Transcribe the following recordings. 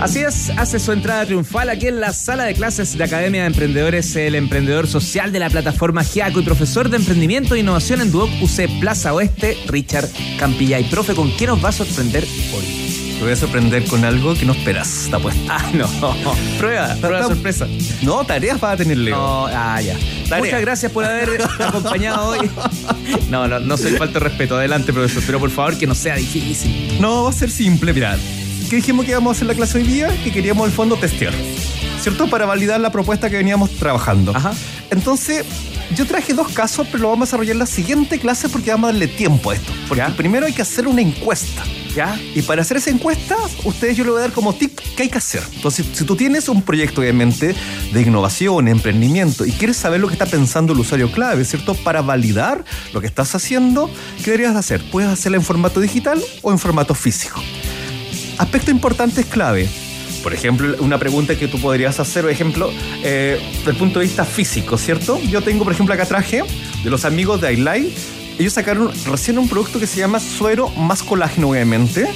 Así es, hace su entrada triunfal aquí en la sala de clases de Academia de Emprendedores, el emprendedor social de la plataforma GIACO y profesor de emprendimiento e innovación en Duoc UC Plaza Oeste, Richard Campillay. Profe, ¿con qué nos va a sorprender hoy? Te voy a sorprender con algo que no esperas, está puesto. Ah, no. Prueba, prueba sorpresa. No, tareas para tener Leo. No, ah, ya. Muchas gracias por haber acompañado hoy. No, no, no soy falta de respeto. Adelante, profesor, pero por favor que no sea difícil. No, va a ser simple, mirad. ¿Qué dijimos que íbamos a hacer la clase hoy día? Que queríamos al fondo testear. ¿Cierto? Para validar la propuesta que veníamos trabajando. Ajá. Entonces, yo traje dos casos, pero lo vamos a desarrollar en la siguiente clase porque vamos a darle tiempo a esto. Porque ¿Ya? primero hay que hacer una encuesta. ¿Ya? Y para hacer esa encuesta, ustedes yo le voy a dar como tip qué hay que hacer. Entonces, si tú tienes un proyecto, obviamente, de innovación, emprendimiento, y quieres saber lo que está pensando el usuario clave, ¿cierto? Para validar lo que estás haciendo, ¿qué deberías hacer? Puedes hacerla en formato digital o en formato físico. Aspecto importante es clave. Por ejemplo, una pregunta que tú podrías hacer, por ejemplo, eh, desde el punto de vista físico, ¿cierto? Yo tengo, por ejemplo, acá traje de los amigos de iLife. Ellos sacaron recién un producto que se llama suero más colágeno, obviamente,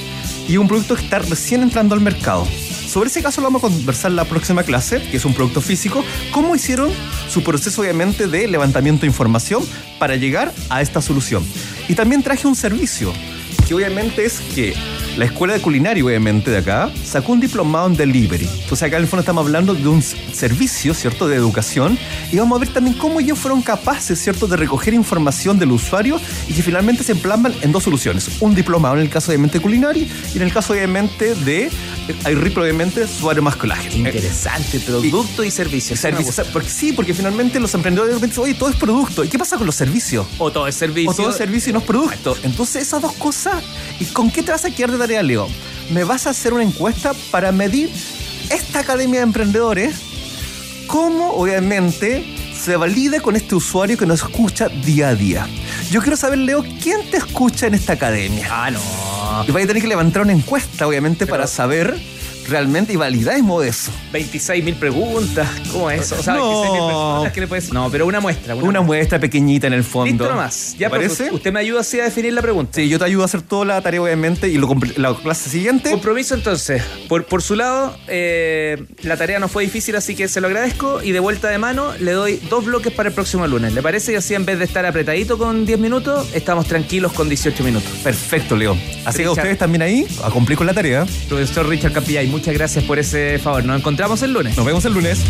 y un producto que está recién entrando al mercado. Sobre ese caso lo vamos a conversar en la próxima clase, que es un producto físico, cómo hicieron su proceso obviamente de levantamiento de información para llegar a esta solución. Y también traje un servicio, que obviamente es que la escuela de culinaria, obviamente, de acá, sacó un diplomado en delivery. Entonces acá en el fondo estamos hablando de un servicio, ¿cierto?, de educación. Y vamos a ver también cómo ellos fueron capaces, ¿cierto?, de recoger información del usuario y que finalmente se emplasman en dos soluciones. Un diplomado en el caso, obviamente, culinario y en el caso, obviamente, de iRip, obviamente, suario más colágeno. Interesante, producto y, servicio. Me Servicios. gusta. Porque sí, porque finalmente los emprendedores dicen, oye, todo es producto. ¿Y qué pasa con los servicios? O todo es servicio. O todo es servicio y no es producto. Entonces, esas dos cosas. ¿Y con qué te vas a quedar de tarea, Leo? Me vas a hacer una encuesta para medir esta academia de emprendedores, cómo, obviamente, se valida con este usuario que nos escucha día a día. Yo quiero saber, Leo, ¿quién te escucha en esta academia? Ah, no. Y vais a tener que levantar una encuesta, obviamente, para saber realmente y validar eso. 26 mil preguntas. ¿Cómo es eso? O sea, No. 26 mil personas que le puedes. No, pero una muestra. Una, Una muestra pequeñita en el fondo. Listo nomás. Ya ¿Te parece? Usted me ayuda así a definir la pregunta. Sí, yo te ayudo a hacer toda la tarea, obviamente, y lo la clase siguiente. Compromiso entonces. Por, por su lado, eh, la tarea no fue difícil, así que se lo agradezco. Y de vuelta de mano, le doy dos bloques para el próximo lunes. ¿Le parece? Y así en vez de estar apretadito con 10 minutos, estamos tranquilos con 18 minutos. Perfecto, Leo. Así que Richard. ustedes también ahí, a cumplir con la tarea. Profesor Richard Capillay, muchas gracias por ese favor. Nos encontramos el lunes. Nos vemos el lunes.